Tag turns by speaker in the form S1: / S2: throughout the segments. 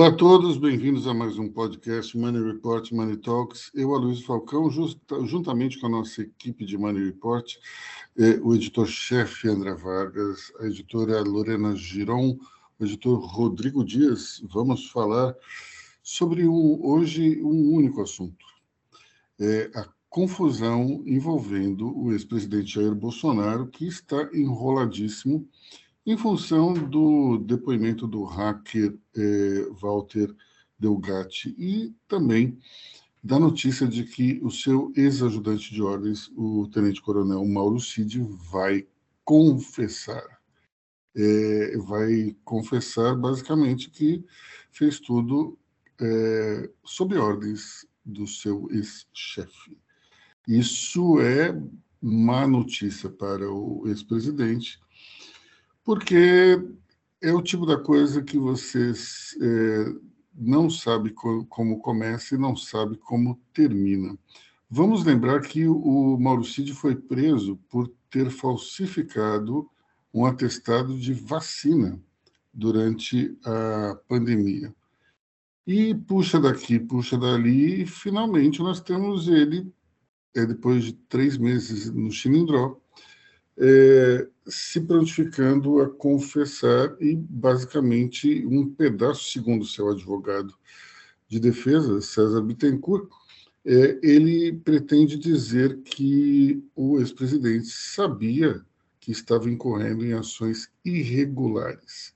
S1: Olá a todos, bem-vindos a mais um podcast Money Report Money Talks. Eu, Aloysio Falcão, juntamente com a nossa equipe de Money Report, eh, o editor-chefe André Vargas, a editora Lorena Giron, o editor Rodrigo Dias, vamos falar sobre um, hoje um único assunto: é a confusão envolvendo o ex-presidente Jair Bolsonaro, que está enroladíssimo em função do depoimento do hacker eh, Walter Delgatti e também da notícia de que o seu ex-ajudante de ordens, o tenente-coronel Mauro Cid, vai confessar. É, vai confessar basicamente que fez tudo é, sob ordens do seu ex-chefe. Isso é má notícia para o ex-presidente, porque é o tipo da coisa que você é, não sabe co como começa e não sabe como termina. Vamos lembrar que o Mauro Cid foi preso por ter falsificado um atestado de vacina durante a pandemia. E puxa daqui, puxa dali, e finalmente nós temos ele, é, depois de três meses no Chilindró, é, se prontificando a confessar e, basicamente, um pedaço, segundo seu advogado de defesa, César Bittencourt, é, ele pretende dizer que o ex-presidente sabia que estava incorrendo em ações irregulares.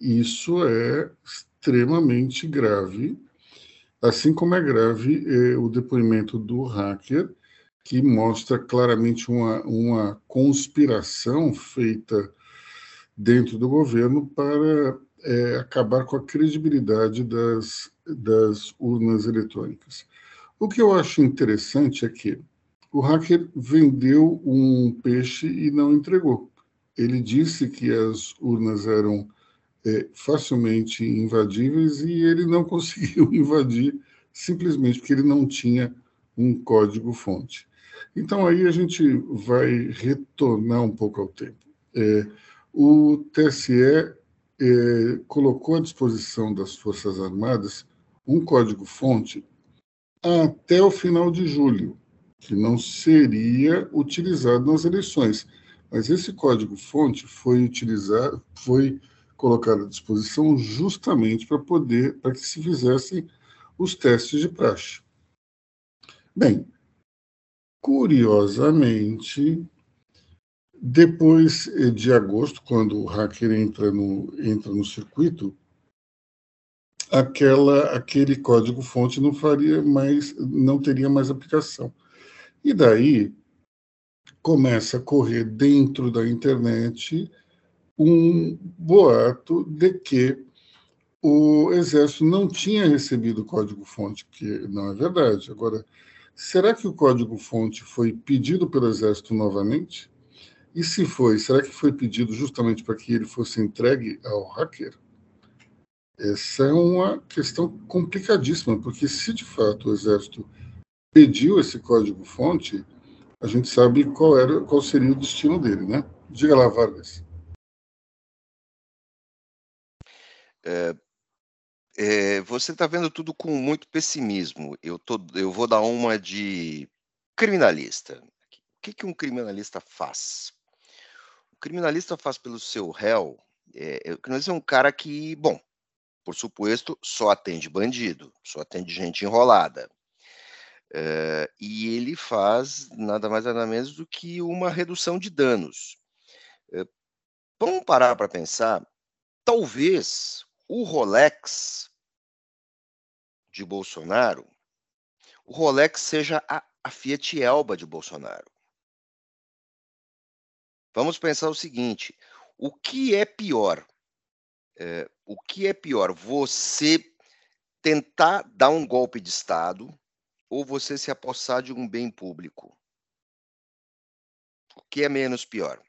S1: Isso é extremamente grave, assim como é grave é, o depoimento do hacker que mostra claramente uma, uma conspiração feita dentro do governo para é, acabar com a credibilidade das, das urnas eletrônicas. O que eu acho interessante é que o hacker vendeu um peixe e não entregou. Ele disse que as urnas eram é, facilmente invadíveis e ele não conseguiu invadir simplesmente porque ele não tinha um código-fonte. Então, aí a gente vai retornar um pouco ao tempo. É, o TSE é, colocou à disposição das Forças Armadas um código-fonte até o final de julho, que não seria utilizado nas eleições. Mas esse código-fonte foi utilizado, foi colocado à disposição justamente para poder, para que se fizessem os testes de praxe. Bem, Curiosamente, depois de agosto, quando o hacker entra no, entra no circuito, aquela, aquele código-fonte não faria mais, não teria mais aplicação. E daí começa a correr dentro da internet um boato de que o exército não tinha recebido o código-fonte, que não é verdade. Agora, Será que o código-fonte foi pedido pelo Exército novamente? E se foi, será que foi pedido justamente para que ele fosse entregue ao hacker? Essa é uma questão complicadíssima, porque se de fato o Exército pediu esse código-fonte, a gente sabe qual, era, qual seria o destino dele, né? Diga lá, Vargas.
S2: É, é, você está vendo tudo com muito pessimismo. Eu, tô, eu vou dar uma de criminalista. O que, que um criminalista faz? O criminalista faz pelo seu réu. É, o criminalista é um cara que, bom, por suposto, só atende bandido, só atende gente enrolada. É, e ele faz nada mais nada menos do que uma redução de danos. É, vamos parar para pensar. Talvez o Rolex de Bolsonaro, o Rolex seja a, a Fiat Elba de Bolsonaro. Vamos pensar o seguinte: o que é pior? É, o que é pior? Você tentar dar um golpe de Estado ou você se apossar de um bem público? O que é menos pior?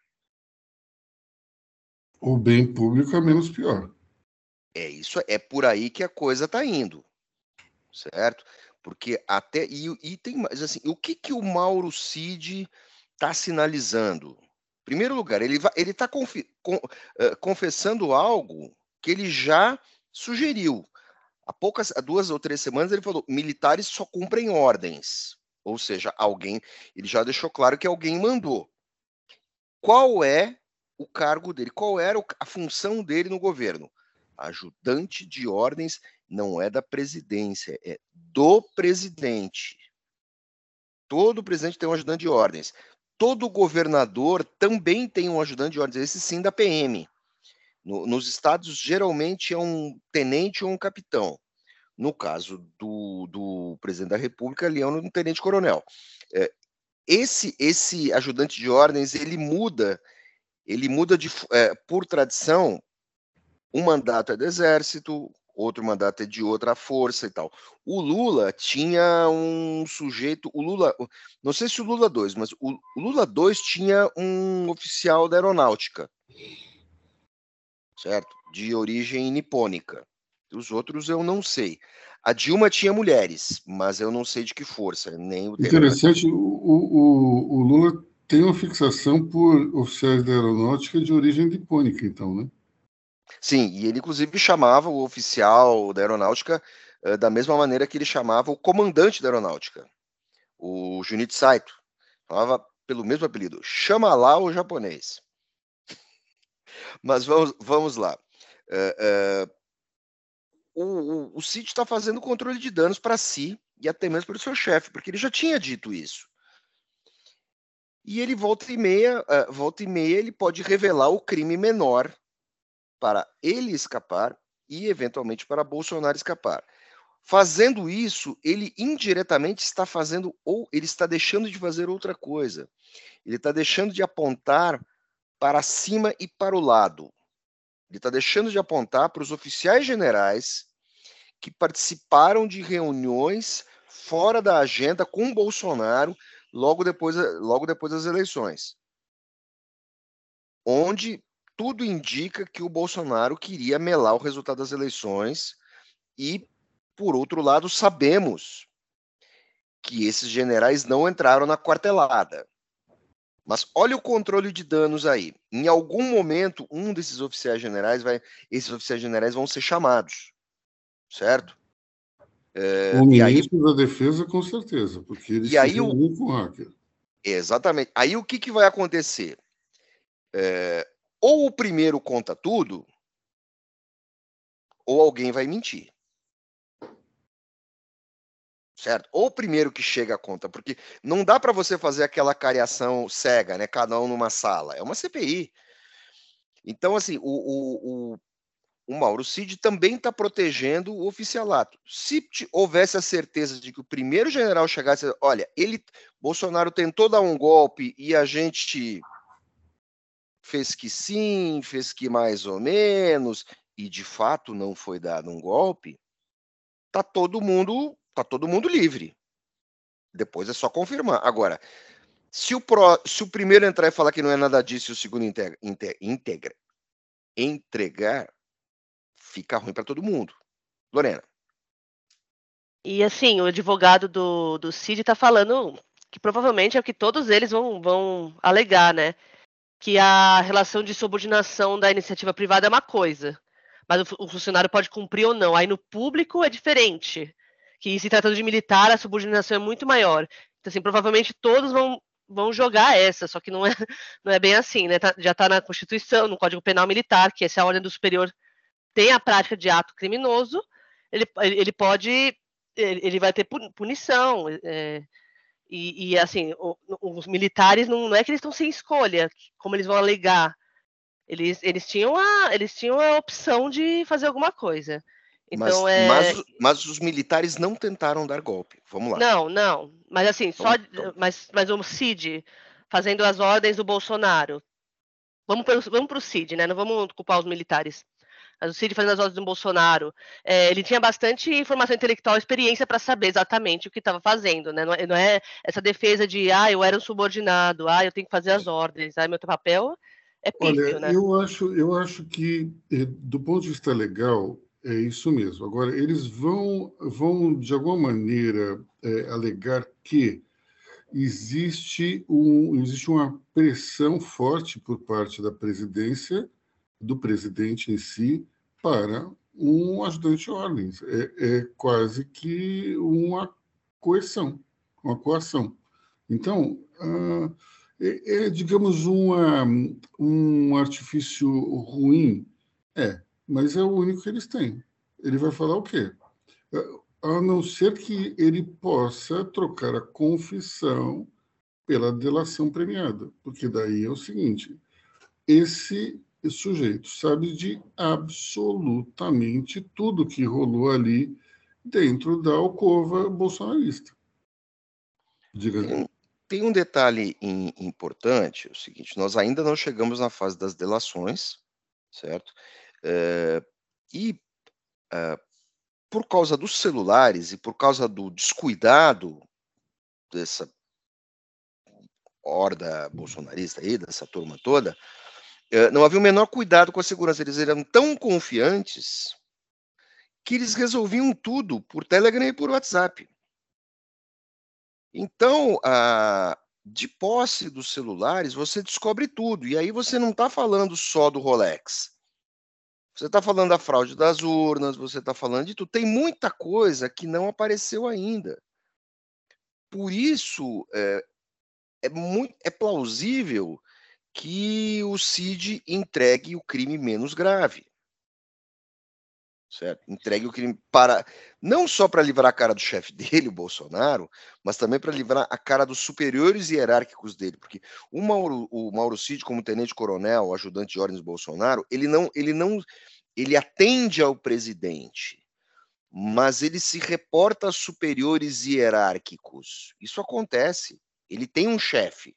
S1: O bem público é menos pior.
S2: É isso, é por aí que a coisa está indo, certo? Porque até e, e tem mais assim, o que que o Mauro Cid está sinalizando? Em primeiro lugar, ele ele está confi, con, uh, confessando algo que ele já sugeriu. Há poucas, há duas ou três semanas, ele falou: militares só cumprem ordens. Ou seja, alguém, ele já deixou claro que alguém mandou. Qual é o cargo dele? Qual era a função dele no governo? Ajudante de ordens não é da presidência, é do presidente. Todo presidente tem um ajudante de ordens. Todo governador também tem um ajudante de ordens, esse sim da PM. No, nos estados, geralmente é um tenente ou um capitão. No caso do, do presidente da República, ele é um tenente-coronel. É, esse, esse ajudante de ordens, ele muda, ele muda de, é, por tradição, um mandato é do exército, outro mandato é de outra força e tal. O Lula tinha um sujeito, o Lula, não sei se o Lula 2, mas o, o Lula 2 tinha um oficial da aeronáutica certo? De origem nipônica. Os outros eu não sei. A Dilma tinha mulheres, mas eu não sei de que força, nem o
S1: Interessante, o, o, o, Lula tem uma fixação por oficiais da aeronáutica de origem nipônica, então, né?
S2: Sim, e ele inclusive chamava o oficial da aeronáutica uh, da mesma maneira que ele chamava o comandante da aeronáutica, o Junichi Saito. Falava pelo mesmo apelido, chama lá o japonês. Mas vamos, vamos lá. Uh, uh, o, o, está fazendo controle de danos para si e até mesmo para o seu chefe, porque ele já tinha dito isso. E ele volta e meia, uh, volta e meia, ele pode revelar o crime menor para ele escapar e eventualmente para Bolsonaro escapar. Fazendo isso, ele indiretamente está fazendo ou ele está deixando de fazer outra coisa. Ele está deixando de apontar para cima e para o lado. Ele está deixando de apontar para os oficiais generais que participaram de reuniões fora da agenda com Bolsonaro logo depois, logo depois das eleições, onde tudo indica que o Bolsonaro queria melar o resultado das eleições e, por outro lado, sabemos que esses generais não entraram na quartelada. Mas olha o controle de danos aí. Em algum momento, um desses oficiais generais vai, esses oficiais generais vão ser chamados, certo?
S1: É, o ministro aí, da Defesa, com certeza, porque ele
S2: e aí o, com o hacker. Exatamente. Aí o que, que vai acontecer? É, ou o primeiro conta tudo, ou alguém vai mentir certo? Ou o primeiro que chega conta, porque não dá para você fazer aquela cariação cega, né? Cada um numa sala. É uma CPI. Então, assim, o, o, o, o Mauro Cid também está protegendo o oficialato. Se houvesse a certeza de que o primeiro general chegasse, olha, ele, Bolsonaro tentou dar um golpe e a gente fez que sim, fez que mais ou menos, e de fato não foi dado um golpe, tá todo mundo tá todo mundo livre. Depois é só confirmar. Agora, se o, pro, se o primeiro entrar e falar que não é nada disso e o segundo integra, integra entregar, fica ruim para todo mundo. Lorena.
S3: E assim, o advogado do, do Cid está falando que provavelmente é o que todos eles vão, vão alegar, né? Que a relação de subordinação da iniciativa privada é uma coisa, mas o, funcionário pode cumprir ou não. Aí no público é diferente que se tratando de militar, a subordinação é muito maior. Então, assim, provavelmente todos vão, vão jogar essa, só que não é, não é bem assim, né? Tá, já está na Constituição, no Código Penal Militar, que se a ordem do superior tem a prática de ato criminoso, ele, ele pode, ele vai ter punição. É, e, e, assim, os militares não, não é que eles estão sem escolha, como eles vão alegar. Eles, eles, tinham a, eles tinham a opção de fazer alguma coisa.
S2: Então, mas, é... mas, mas, os militares não tentaram dar golpe. Vamos lá.
S3: Não, não. Mas assim, então, só. Então... Mas, mas o Cid fazendo as ordens do Bolsonaro. Vamos para o Cid, né? Não vamos culpar os militares. O Cid fazendo as ordens do Bolsonaro, é, ele tinha bastante informação intelectual, experiência para saber exatamente o que estava fazendo, né? Não é, não é, essa defesa de, ah, eu era um subordinado, ah, eu tenho que fazer as ordens, ah, meu papel é pífio,
S1: Olha,
S3: né?
S1: eu acho, eu acho que, eh, do ponto de vista legal, é isso mesmo. Agora, eles vão, vão de alguma maneira, é, alegar que existe, um, existe uma pressão forte por parte da presidência, do presidente em si, para um ajudante de ordens, é, é quase que uma coerção, uma coação. Então, uh, é, é, digamos, uma, um artifício ruim, é, mas é o único que eles têm. Ele vai falar o quê? A não ser que ele possa trocar a confissão pela delação premiada, porque daí é o seguinte: esse sujeito sabe de absolutamente tudo que rolou ali dentro da alcova bolsonarista.
S2: Diga. Tem, tem um detalhe in, importante, é o seguinte: nós ainda não chegamos na fase das delações, certo? É, e é, por causa dos celulares e por causa do descuidado dessa horda bolsonarista aí, dessa turma toda, não havia o menor cuidado com a segurança. Eles eram tão confiantes que eles resolviam tudo por Telegram e por WhatsApp. Então, a, de posse dos celulares, você descobre tudo. E aí você não está falando só do Rolex. Você está falando da fraude das urnas, você está falando de tudo. Tem muita coisa que não apareceu ainda. Por isso, é, é, muito, é plausível que o CID entregue o crime menos grave. Certo? Entregue o crime para não só para livrar a cara do chefe dele, o Bolsonaro, mas também para livrar a cara dos superiores hierárquicos dele, porque o Mauro, o Mauro Cid, como tenente-coronel, ajudante de ordens Bolsonaro, ele não, ele não, ele atende ao presidente, mas ele se reporta a superiores hierárquicos. Isso acontece. Ele tem um chefe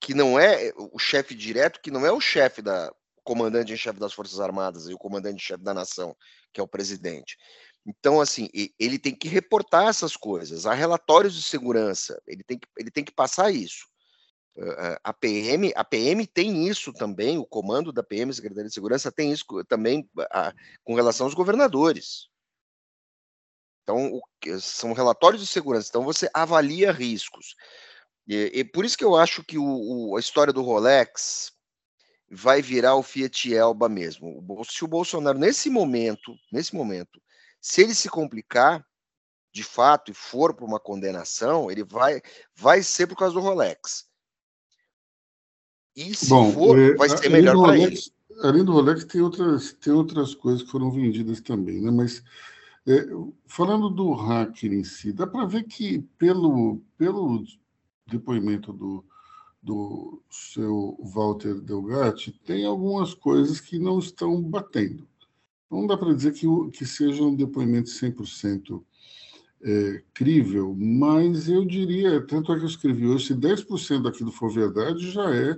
S2: que não é o chefe direto, que não é o chefe da comandante em chefe das Forças Armadas e o comandante em chefe da nação, que é o presidente. Então, assim, ele tem que reportar essas coisas. Há relatórios de segurança, ele tem que, ele tem que passar isso. A PM, a PM tem isso também, o comando da PM, Secretaria de Segurança, tem isso também a, com relação aos governadores. Então, o, são relatórios de segurança. Então, você avalia riscos. E, e por isso que eu acho que o, o, a história do Rolex vai virar o Fiat Elba mesmo. Se o Bolsonaro, nesse momento, nesse momento, se ele se complicar, de fato, e for para uma condenação, ele vai, vai ser por causa do Rolex.
S1: E se Bom, for, é, vai ser melhor para ele. Além do Rolex, tem outras, tem outras coisas que foram vendidas também, né? Mas é, falando do hacker em si, dá para ver que pelo, pelo depoimento do, do seu Walter Delgatti, tem algumas coisas que não estão batendo. Não dá para dizer que, que seja um depoimento 100% é, crível, mas eu diria, tanto é que eu escrevi hoje, se 10% daquilo for verdade, já é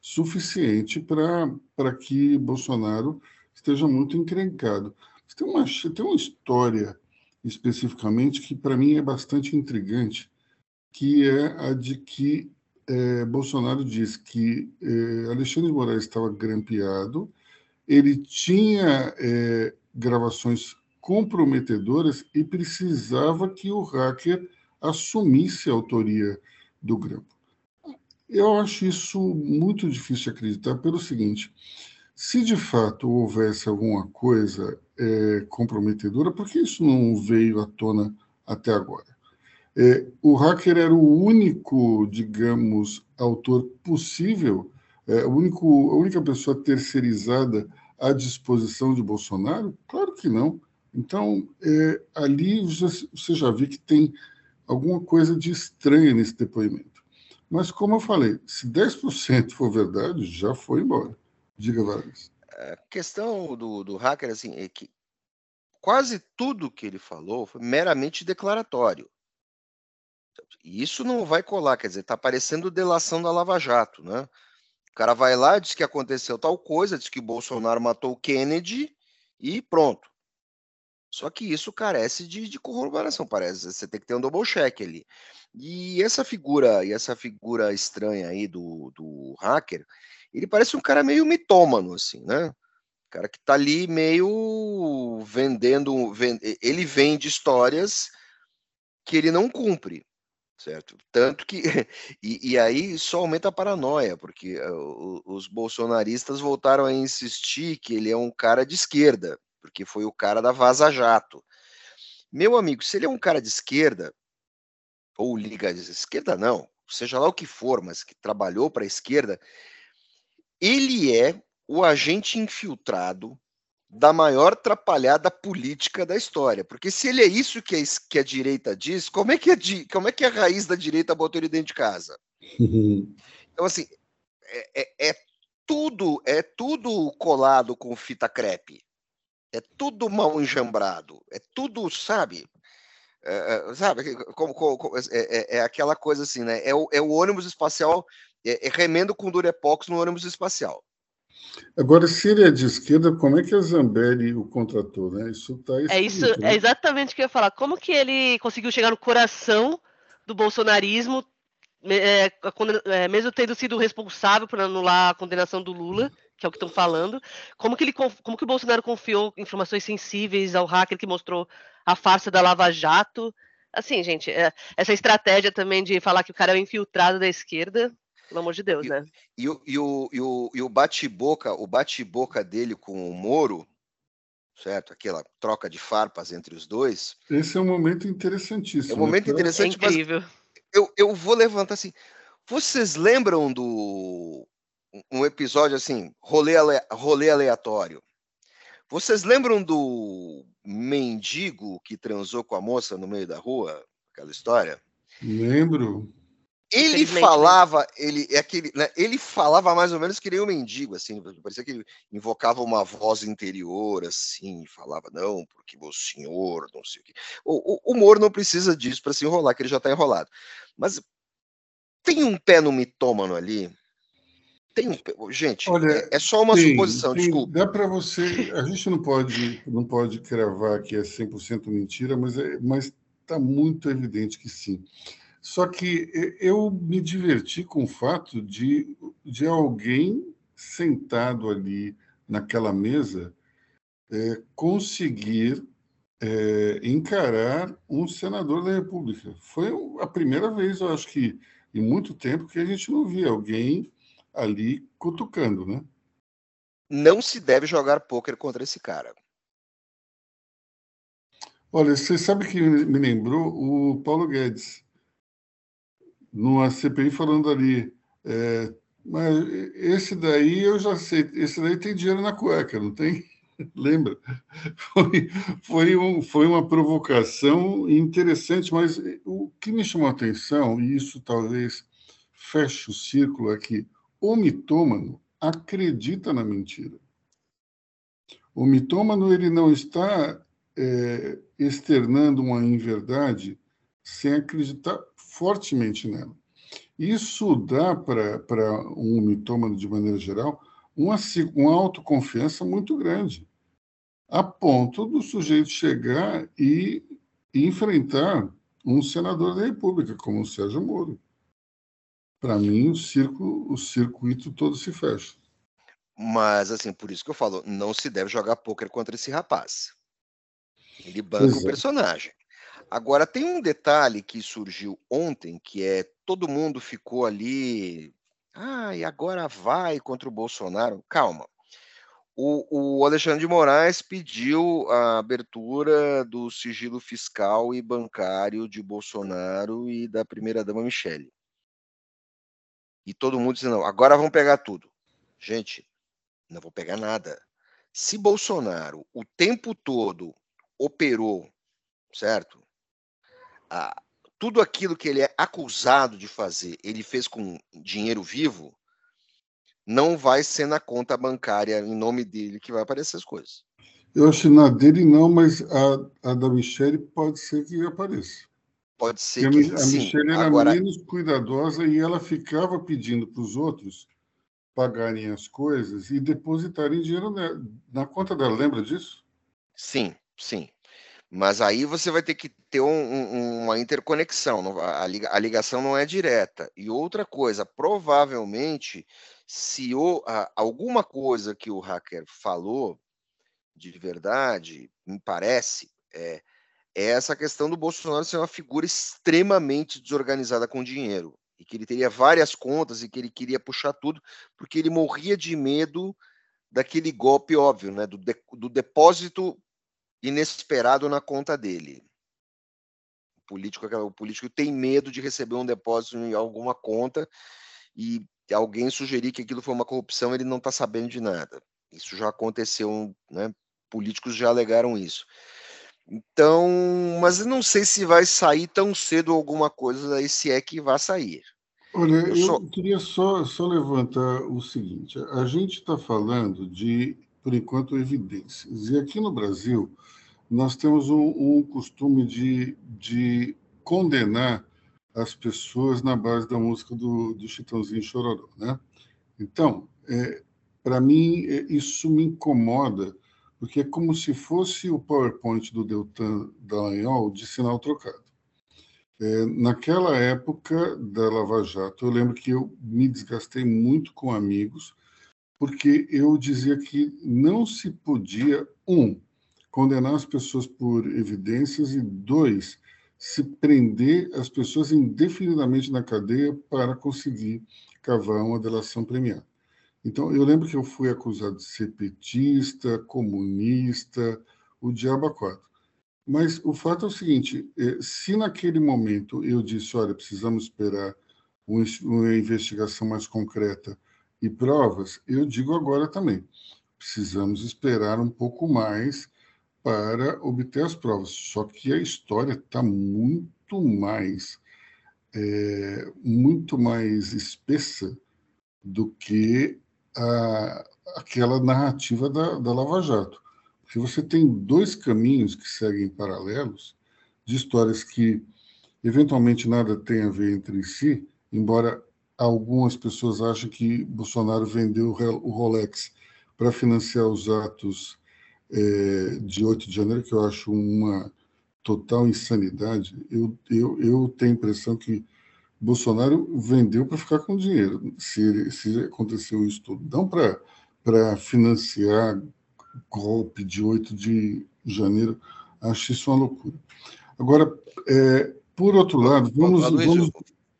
S1: suficiente para que Bolsonaro esteja muito encrencado. Tem uma, tem uma história especificamente que para mim é bastante intrigante, que é a de que é, Bolsonaro diz que é, Alexandre de Moraes estava grampeado, ele tinha é, gravações comprometedoras e precisava que o hacker assumisse a autoria do grampo. Eu acho isso muito difícil de acreditar pelo seguinte: se de fato houvesse alguma coisa é, comprometedora, por que isso não veio à tona até agora? É, o hacker era o único, digamos, autor possível, é, o único, a única pessoa terceirizada à disposição de Bolsonaro? Claro que não. Então, é, ali você já vê que tem alguma coisa de estranha nesse depoimento. Mas, como eu falei, se 10% for verdade, já foi embora. Diga, Vargas.
S2: A questão do, do hacker, assim, é que quase tudo que ele falou foi meramente declaratório. E isso não vai colar, quer dizer, está parecendo delação da Lava Jato, né? O cara vai lá, diz que aconteceu tal coisa, diz que Bolsonaro matou o Kennedy e pronto. Só que isso carece de, de corroboração, parece. Você tem que ter um double check ali. E essa figura, e essa figura estranha aí do, do hacker, ele parece um cara meio mitômano, assim, né? cara que tá ali meio vendendo, vend... ele vende histórias que ele não cumpre. Certo? Tanto que e, e, aí só aumenta a paranoia, porque uh, os bolsonaristas voltaram a insistir que ele é um cara de esquerda, porque foi o cara da Vaza Jato. Meu amigo, se ele é um cara de esquerda ou liga de esquerda não, seja lá o que for, mas que trabalhou para a esquerda, ele é o agente infiltrado da maior trapalhada política da história. Porque se ele é isso que a, que a direita diz, como é que, a, como é que a raiz da direita botou ele dentro de casa? Então, assim, é, é, é, tudo é tudo colado com fita crepe. É tudo mal enjambrado. É tudo, sabe? É, é sabe, como, como é, é, é, aquela coisa assim, né? É o, é o ônibus espacial, é, remendo com durepox no ônibus espacial.
S1: Agora, se ele é de esquerda, como é que a Zambelli o contratou, né?
S3: Isso tá É isso, né? é exatamente o que eu ia falar. Como que ele conseguiu chegar no coração do bolsonarismo, é, é, mesmo tendo sido responsável por anular a condenação do Lula, que é o que estão falando? Como que ele, como que o Bolsonaro confiou informações sensíveis ao hacker que mostrou a farsa da Lava Jato? Assim, gente, é, essa estratégia também de falar que o cara é o infiltrado da esquerda, pelo amor de Deus,
S2: e,
S3: né?
S2: E, o, e, o, e, o, e o bate-boca, o bate-boca dele com o Moro, certo? Aquela troca de farpas entre os dois.
S1: Esse é um momento interessantíssimo.
S2: É um momento né? interessante, é incrível. eu, eu vou levantar assim. Vocês lembram do um episódio assim, rolê, ale, rolê aleatório? Vocês lembram do mendigo que transou com a moça no meio da rua? Aquela história?
S1: Lembro.
S2: Ele né? falava, ele é aquele, né, ele falava mais ou menos que nem um mendigo, assim, parecia que ele invocava uma voz interior, assim, falava, não, porque o senhor, não sei o quê. O, o humor não precisa disso para se enrolar, que ele já está enrolado. Mas tem um pé no mitômano ali. Tem um, gente,
S1: Olha,
S2: é, é, só uma tem, suposição, tem, desculpa.
S1: Dá para você, a gente não pode, não pode cravar que é 100% mentira, mas é, mas está muito evidente que sim. Só que eu me diverti com o fato de, de alguém sentado ali naquela mesa é, conseguir é, encarar um senador da República. Foi a primeira vez, eu acho que em muito tempo, que a gente não via alguém ali cutucando, né?
S2: Não se deve jogar pôquer contra esse cara.
S1: Olha, você sabe que me lembrou o Paulo Guedes numa CPI falando ali, é, mas esse daí eu já sei, esse daí tem dinheiro na cueca, não tem? Lembra? Foi, foi, um, foi uma provocação interessante, mas o que me chamou a atenção, e isso talvez feche o círculo aqui, o mitômano acredita na mentira. O mitômano ele não está é, externando uma inverdade sem acreditar fortemente nela. Isso dá para um mitômano, de maneira geral, uma, uma autoconfiança muito grande, a ponto do sujeito chegar e, e enfrentar um senador da República, como o Sérgio Moro. Para mim, o, circo, o circuito todo se fecha.
S2: Mas, assim, por isso que eu falo, não se deve jogar pôquer contra esse rapaz. Ele banca Exato. o personagem. Agora, tem um detalhe que surgiu ontem, que é todo mundo ficou ali. Ah, e agora vai contra o Bolsonaro. Calma. O, o Alexandre de Moraes pediu a abertura do sigilo fiscal e bancário de Bolsonaro e da primeira-dama Michele. E todo mundo dizendo, não, agora vão pegar tudo. Gente, não vou pegar nada. Se Bolsonaro o tempo todo operou, certo? A, tudo aquilo que ele é acusado de fazer, ele fez com dinheiro vivo, não vai ser na conta bancária em nome dele que vai aparecer as coisas.
S1: Eu acho que na dele não, mas a, a da Michelle pode ser que apareça.
S2: Pode ser Porque que
S1: a, a sim. Michelle era Agora... menos cuidadosa e ela ficava pedindo para os outros pagarem as coisas e depositarem dinheiro na, na conta dela. Lembra disso?
S2: Sim, sim. Mas aí você vai ter que ter um, um, uma interconexão, a, ligação não é direta. E outra coisa, provavelmente, se o, a, alguma coisa que o hacker falou de verdade, me parece, é, é essa questão do Bolsonaro ser uma figura extremamente desorganizada com dinheiro e que ele teria várias contas e que ele queria puxar tudo porque ele morria de medo daquele golpe óbvio, né, do, de, do depósito inesperado na conta dele. O político, o político tem medo de receber um depósito em alguma conta e alguém sugerir que aquilo foi uma corrupção, ele não está sabendo de nada. Isso já aconteceu, né? Políticos já alegaram isso. Então, mas eu não sei se vai sair tão cedo alguma coisa daí, se é que vai sair.
S1: Olha, eu, eu só... queria só, só levantar o seguinte: a gente está falando de, por enquanto, evidências. E aqui no Brasil, nós temos um, um costume de, de condenar as pessoas na base da música do, do Chitãozinho Chororó, né? Então, é, para mim, é, isso me incomoda, porque é como se fosse o PowerPoint do Deltan Dallagnol de sinal trocado. É, naquela época da Lava Jato, eu lembro que eu me desgastei muito com amigos, porque eu dizia que não se podia, um, condenar as pessoas por evidências, e dois, se prender as pessoas indefinidamente na cadeia para conseguir cavar uma delação premiada. Então, eu lembro que eu fui acusado de ser petista, comunista, o diabo quatro. Mas o fato é o seguinte: é, se naquele momento eu disse, olha, precisamos esperar uma investigação mais concreta e provas, eu digo agora também, precisamos esperar um pouco mais para obter as provas. Só que a história está muito mais é, muito mais espessa do que a, aquela narrativa da, da Lava Jato. Porque você tem dois caminhos que seguem paralelos de histórias que eventualmente nada tem a ver entre si, embora algumas pessoas achem que Bolsonaro vendeu o Rolex para financiar os atos é, de 8 de janeiro, que eu acho uma total insanidade, eu, eu, eu tenho a impressão que Bolsonaro vendeu para ficar com dinheiro, se, se aconteceu isso tudo. Não para financiar golpe de 8 de janeiro, acho isso uma loucura. Agora, é, por outro lado, vamos. vamos...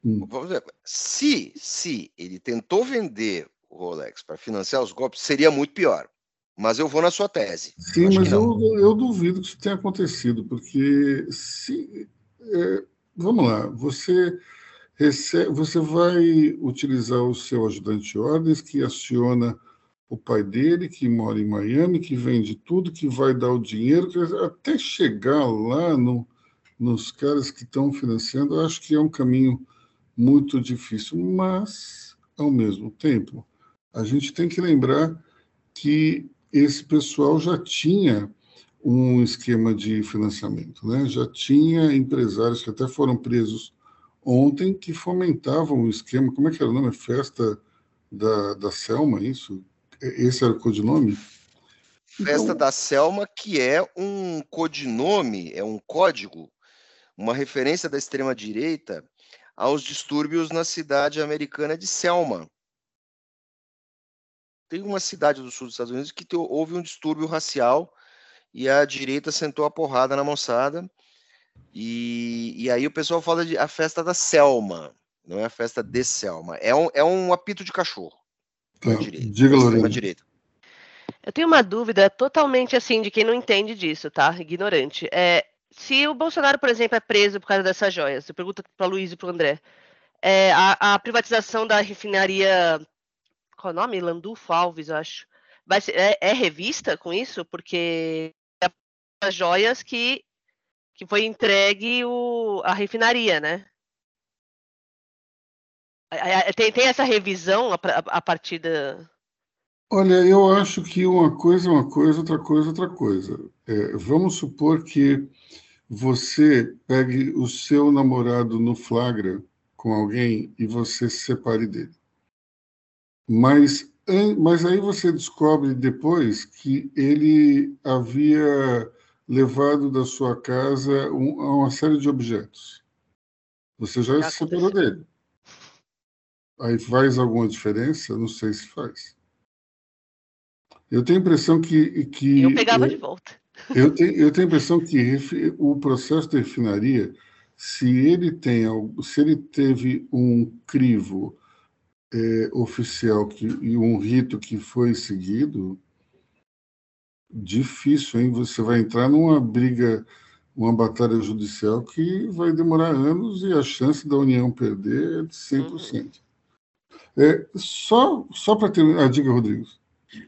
S2: Hum. vamos ver. Se, se ele tentou vender o Rolex para financiar os golpes, seria muito pior. Mas eu vou na sua tese.
S1: Sim, mas eu, eu duvido que isso tenha acontecido, porque se. É, vamos lá, você recebe, você vai utilizar o seu ajudante de ordens que aciona o pai dele, que mora em Miami, que vende tudo, que vai dar o dinheiro, até chegar lá no, nos caras que estão financiando, eu acho que é um caminho muito difícil, mas, ao mesmo tempo, a gente tem que lembrar que esse pessoal já tinha um esquema de financiamento, né? Já tinha empresários que até foram presos ontem que fomentavam o esquema. Como é que era o nome? Festa da, da Selma, isso? Esse era o codinome?
S2: Festa então... da Selma, que é um codinome, é um código, uma referência da extrema-direita aos distúrbios na cidade americana de Selma, tem uma cidade do sul dos Estados Unidos que houve um distúrbio racial e a direita sentou a porrada na moçada. E, e aí o pessoal fala de a festa da Selma, não é a festa de Selma. É um, é um apito de cachorro.
S1: Tá, direita, diga, Lorena.
S3: direita. Eu tenho uma dúvida totalmente assim de quem não entende disso, tá? Ignorante. É, se o Bolsonaro, por exemplo, é preso por causa dessas joias, eu pergunto para Luiz e para o André, é, a, a, privatização da refinaria qual é o nome? Landulfo Alves, acho. Vai ser, é, é, revista com isso? Porque é as joias que, que foi entregue o, a refinaria, né? Tem, tem essa revisão a, a partir da.
S1: Olha, eu acho que uma coisa é uma coisa, outra coisa é outra coisa. É, vamos supor que você pegue o seu namorado no flagra com alguém e você se separe dele. Mas, mas aí você descobre depois que ele havia levado da sua casa um, uma série de objetos. Você já, já se separou dele. Aí faz alguma diferença? Não sei se faz. Eu tenho a impressão que. que
S3: eu pegava de volta.
S1: Eu tenho, eu tenho a impressão que o processo de refinaria, se ele tem, se ele teve um crivo é, oficial que, e um rito que foi seguido, difícil, hein? Você vai entrar numa briga, uma batalha judicial que vai demorar anos e a chance da União perder é de 100%. Uhum. É, só só para terminar, diga, Rodrigues.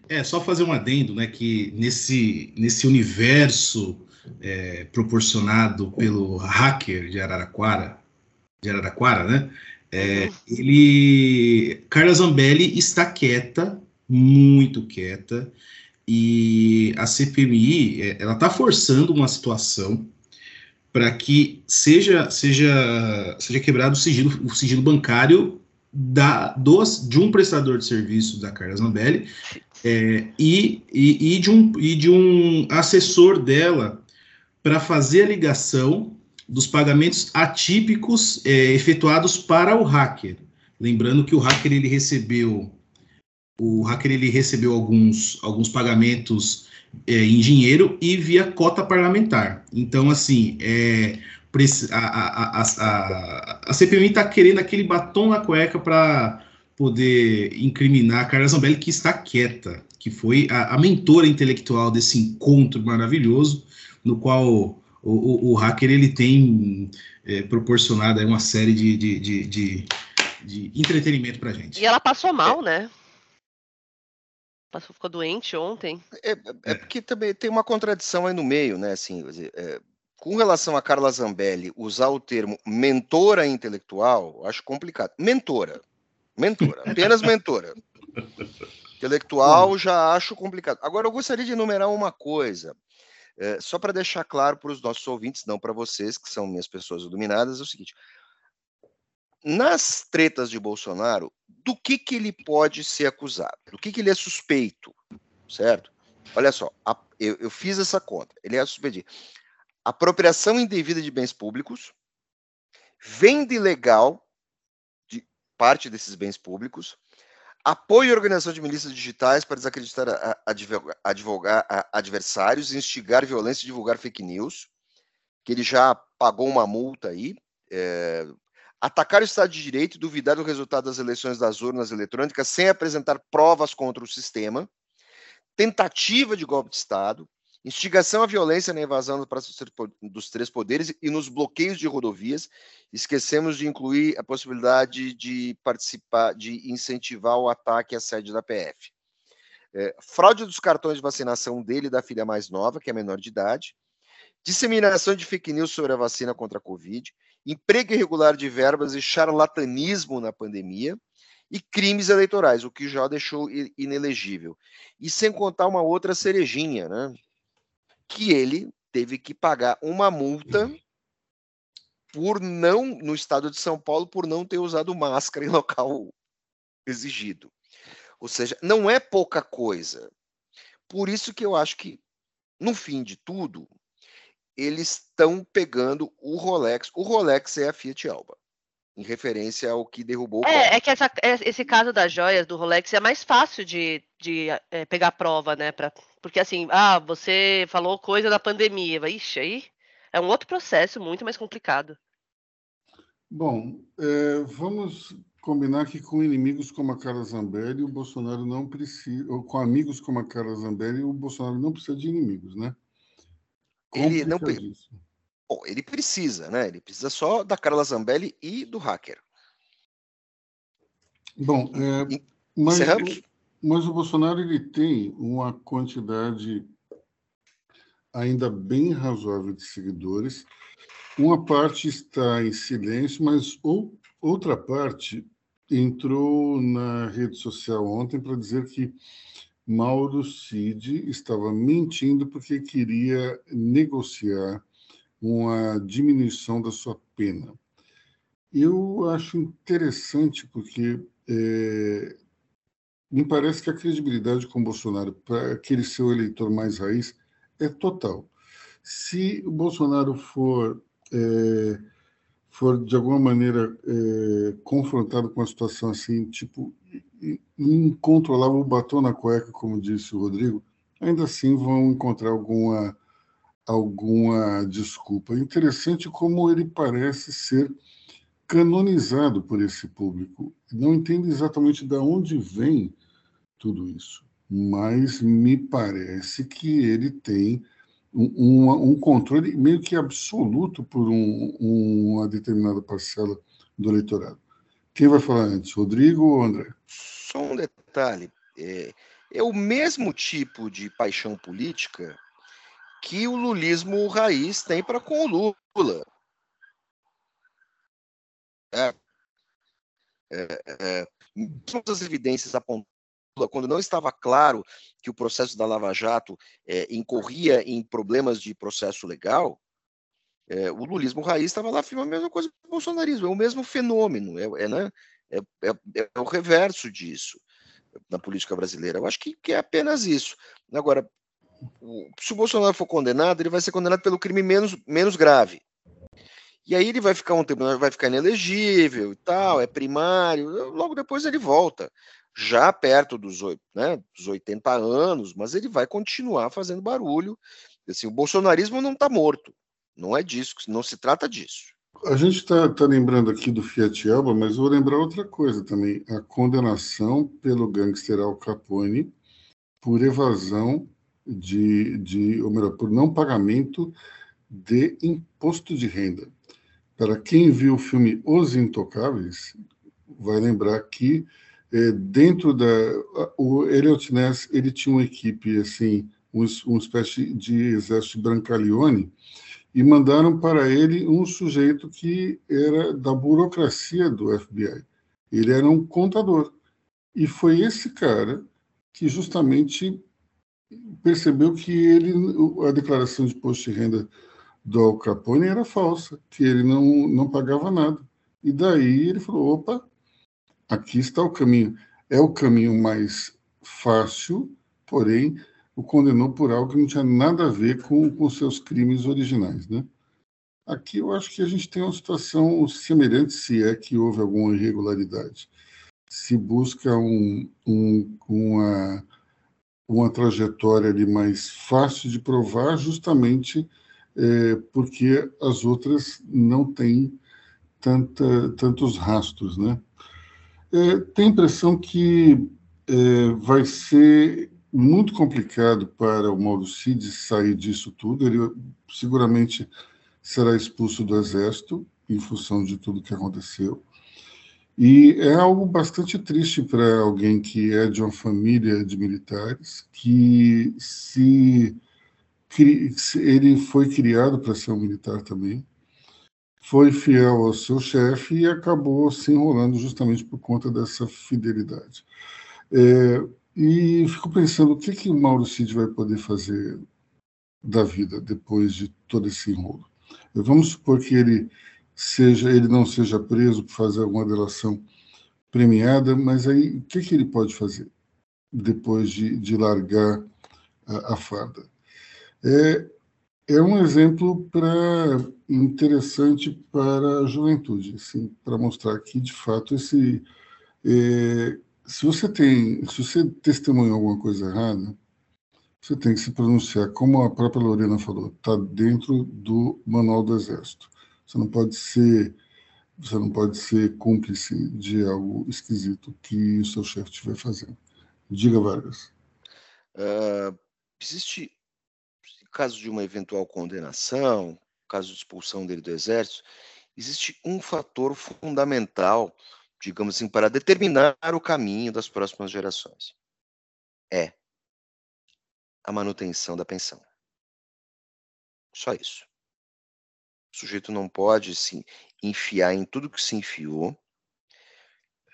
S4: É, só fazer um adendo, né, que nesse, nesse universo é, proporcionado pelo hacker de Araraquara, de Araraquara, né, é, uhum. ele, Carla Zambelli está quieta, muito quieta, e a CPMI, é, ela está forçando uma situação para que seja, seja, seja quebrado o sigilo, o sigilo bancário da, dos, de um prestador de serviço da Carla Zambelli é, e, e, e, de um, e de um assessor dela para fazer a ligação dos pagamentos atípicos é, efetuados para o hacker. Lembrando que o hacker ele recebeu o hacker ele recebeu alguns, alguns pagamentos é, em dinheiro e via cota parlamentar. Então, assim, é, a, a, a, a, CPMI está querendo aquele batom na cueca para poder incriminar a Carla Zambelli, que está quieta, que foi a, a mentora intelectual desse encontro maravilhoso, no qual o, o, o hacker ele tem é, proporcionado uma série de, de, de, de, de entretenimento para gente.
S3: E ela passou mal, né? Passou, ficou doente ontem.
S2: É, é, é, porque também tem uma contradição aí no meio, né? Assim, é, com relação a Carla Zambelli, usar o termo mentora intelectual, acho complicado. Mentora. Mentora, apenas mentora. Intelectual já acho complicado. Agora, eu gostaria de enumerar uma coisa, é, só para deixar claro para os nossos ouvintes, não para vocês, que são minhas pessoas iluminadas, é o seguinte: nas tretas de Bolsonaro, do que, que ele pode ser acusado? Do que, que ele é suspeito? Certo? Olha só, a, eu, eu, fiz essa conta. Ele é suspeito apropriação indevida de bens públicos, venda ilegal parte desses bens públicos, apoio à organização de milícias digitais para desacreditar a, a, advogar, a, adversários, instigar violência e divulgar fake news, que ele já pagou uma multa aí, é, atacar o Estado de Direito e duvidar do resultado das eleições das urnas eletrônicas sem apresentar provas contra o sistema, tentativa de golpe de Estado, instigação à violência na invasão do Praça dos Três Poderes e nos bloqueios de rodovias. Esquecemos de incluir a possibilidade de participar, de incentivar o ataque à sede da PF. É, fraude dos cartões de vacinação dele e da filha mais nova, que é menor de idade. Disseminação de fake news sobre a vacina contra a Covid emprego irregular de verbas e charlatanismo na pandemia e crimes eleitorais, o que já deixou inelegível. E sem contar uma outra cerejinha, né? Que ele teve que pagar uma multa por não, no estado de São Paulo, por não ter usado máscara em local exigido. Ou seja, não é pouca coisa. Por isso que eu acho que, no fim de tudo, eles estão pegando o Rolex. O Rolex é a Fiat Alba, em referência ao que derrubou o
S3: É, é que essa, é, esse caso das joias do Rolex é mais fácil de, de é, pegar prova, né? Pra, porque assim, ah, você falou coisa da pandemia. Ixi, aí é um outro processo muito mais complicado.
S1: Bom, é, vamos combinar que com inimigos como a Carla Zambelli, o Bolsonaro não precisa, ou com amigos como a Carla Zambelli, o Bolsonaro não precisa de inimigos, né?
S2: Ele não. Bom, ele precisa, né? Ele precisa só da Carla Zambelli e do hacker.
S1: Bom, é, mas, mas o Bolsonaro ele tem uma quantidade ainda bem razoável de seguidores. Uma parte está em silêncio, mas ou, outra parte entrou na rede social ontem para dizer que Mauro Cid estava mentindo porque queria negociar uma diminuição da sua pena. Eu acho interessante porque é, me parece que a credibilidade com Bolsonaro para aquele seu eleitor mais raiz é total. Se o Bolsonaro for é, for de alguma maneira é, confrontado com uma situação assim, tipo incontrolável, batom na cueca, como disse o Rodrigo, ainda assim vão encontrar alguma alguma desculpa. É interessante como ele parece ser canonizado por esse público. Não entendo exatamente de onde vem tudo isso, mas me parece que ele tem um, um controle meio que absoluto por um, uma determinada parcela do eleitorado. Quem vai falar antes, Rodrigo ou André?
S2: Só um detalhe: é, é o mesmo tipo de paixão política que o lulismo raiz tem para com o Lula. É, é, é, todas as evidências apontam quando não estava claro que o processo da Lava Jato é, incorria em problemas de processo legal, é, o lulismo raiz estava lá afirmando a mesma coisa que o bolsonarismo, é o mesmo fenômeno, é, é né, é, é, é, o reverso disso na política brasileira. Eu acho que, que é apenas isso. Agora, se o Bolsonaro for condenado, ele vai ser condenado pelo crime menos, menos grave. E aí ele vai ficar um tempo, vai ficar inelegível e tal, é primário, logo depois ele volta, já perto dos, né, dos 80 anos, mas ele vai continuar fazendo barulho. Assim, o bolsonarismo não está morto, não é disso, não se trata disso.
S1: A gente está tá lembrando aqui do Fiat Elba, mas vou lembrar outra coisa também: a condenação pelo gangster Al Capone por evasão de, de ou melhor, por não pagamento de imposto de renda. Para quem viu o filme Os Intocáveis, vai lembrar que é, dentro da o Elliot Ness ele tinha uma equipe assim, um, uma espécie de exército Brancaleone e mandaram para ele um sujeito que era da burocracia do FBI. Ele era um contador. E foi esse cara que justamente percebeu que ele a declaração de imposto de renda do Al Capone era falsa, que ele não, não pagava nada. E daí ele falou: opa, aqui está o caminho. É o caminho mais fácil, porém o condenou por algo que não tinha nada a ver com, com seus crimes originais, né? Aqui eu acho que a gente tem uma situação semelhante, se é que houve alguma irregularidade. Se busca um, um, uma, uma trajetória ali mais fácil de provar, justamente é, porque as outras não têm tanta, tantos rastros, né? É, tem a impressão que é, vai ser muito complicado para o Mauro Cid sair disso tudo. Ele seguramente será expulso do Exército em função de tudo que aconteceu. E é algo bastante triste para alguém que é de uma família de militares, que se ele foi criado para ser um militar também, foi fiel ao seu chefe e acabou se enrolando justamente por conta dessa fidelidade. É, e fico pensando o que, que o Mauro Cid vai poder fazer da vida depois de todo esse enrolo. Vamos supor que ele seja, ele não seja preso por fazer alguma delação premiada, mas aí o que, que ele pode fazer depois de, de largar a, a farda? É, é um exemplo para interessante para a juventude, assim, para mostrar que de fato esse é, se você tem, se você testemunha alguma coisa errada, você tem que se pronunciar, como a própria Lorena falou, está dentro do manual do Exército. Você não pode ser, você não pode ser cúmplice de algo esquisito que o seu chefe estiver fazendo. Diga, Vargas.
S2: Uh, existe, caso de uma eventual condenação, caso de expulsão dele do Exército, existe um fator fundamental digamos assim, para determinar o caminho das próximas gerações. É a manutenção da pensão. Só isso. O sujeito não pode se enfiar em tudo que se enfiou,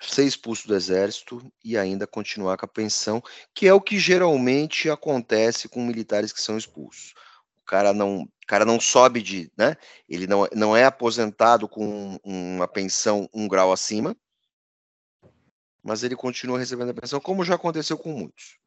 S2: ser expulso do exército e ainda continuar com a pensão, que é o que geralmente acontece com militares que são expulsos. O cara não, cara não sobe de, né? Ele não, não é aposentado com uma pensão um grau acima, mas ele continua recebendo a pensão, como já aconteceu com muitos.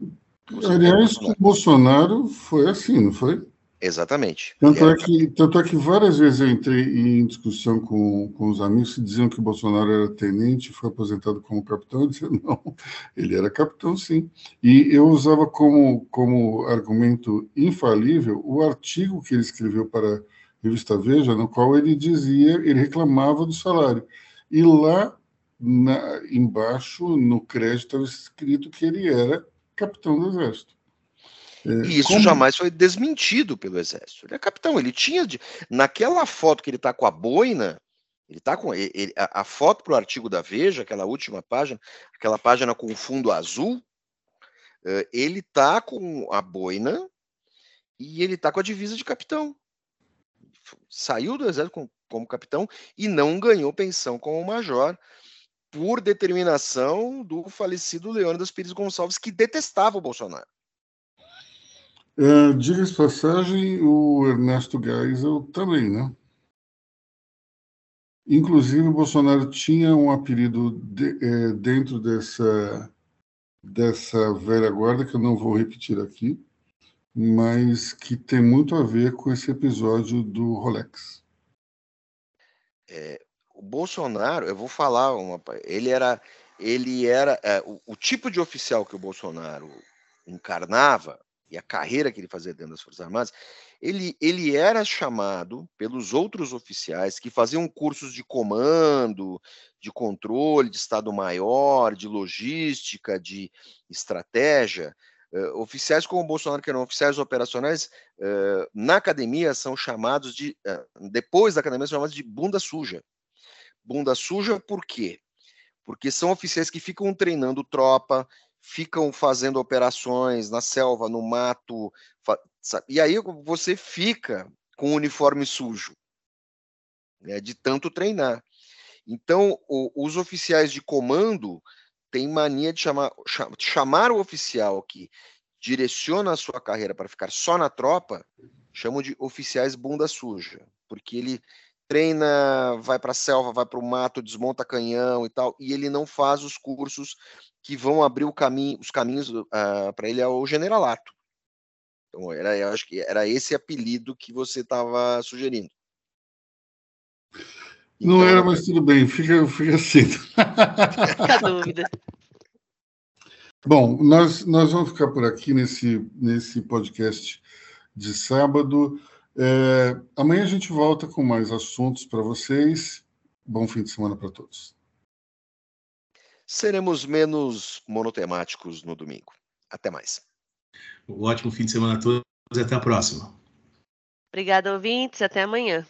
S1: Aliás, o Bolsonaro foi assim, não foi?
S2: Exatamente.
S1: Tanto é, que, tanto é que várias vezes eu entrei em discussão com, com os amigos que diziam que o Bolsonaro era tenente e foi aposentado como capitão. Eu dizia, não, ele era capitão, sim. E eu usava como, como argumento infalível o artigo que ele escreveu para a revista Veja, no qual ele dizia, ele reclamava do salário. E lá na, embaixo, no crédito, estava escrito que ele era capitão do Exército.
S2: É, e isso Como? jamais foi desmentido pelo Exército. Ele é capitão, ele tinha. De... Naquela foto que ele está com a boina, ele está com. Ele, a, a, foto para o artigo da Veja, aquela última página, aquela página com fundo azul, uh, ele está com a boina e ele está com a divisa de capitão. Saiu do Exército como, como capitão e não ganhou pensão como major por determinação do falecido Leônidas Pires Gonçalves, que detestava o Bolsonaro.
S1: É, Diga-se passagem, o Ernesto Geisel também, né? Inclusive, o Bolsonaro tinha um apelido de, é, dentro dessa, dessa velha guarda, que eu não vou repetir aqui, mas que tem muito a ver com esse episódio do Rolex.
S2: É, o Bolsonaro, eu vou falar uma, ele era, ele era é, o, o tipo de oficial que o Bolsonaro encarnava e a carreira que ele fazia dentro das Forças Armadas, ele, ele era chamado pelos outros oficiais que faziam cursos de comando, de controle, de Estado-Maior, de logística, de estratégia. Uh, oficiais como o Bolsonaro, que eram oficiais operacionais, uh, na academia são chamados de, uh, depois da academia, são chamados de bunda suja. Bunda suja por quê? Porque são oficiais que ficam treinando tropa, ficam fazendo operações na selva, no mato, e aí você fica com o uniforme sujo, né, de tanto treinar. Então, o, os oficiais de comando têm mania de chamar, chamar o oficial que direciona a sua carreira para ficar só na tropa, chamam de oficiais bunda suja, porque ele treina, vai para a selva, vai para o mato, desmonta canhão e tal, e ele não faz os cursos que vão abrir caminho, os caminhos uh, ah, para ele ao generalato. Então, era, eu acho que era esse apelido que você estava sugerindo.
S1: Não então, era, mas tudo bem, fica, fica assim.
S3: Fica a dúvida.
S1: Bom, nós, nós vamos ficar por aqui nesse, nesse podcast de sábado. É, amanhã a gente volta com mais assuntos para vocês. Bom fim de semana para todos
S2: seremos menos monotemáticos no domingo. Até mais.
S4: Um ótimo fim de semana a todos e até a próxima.
S3: Obrigada, ouvintes. Até amanhã.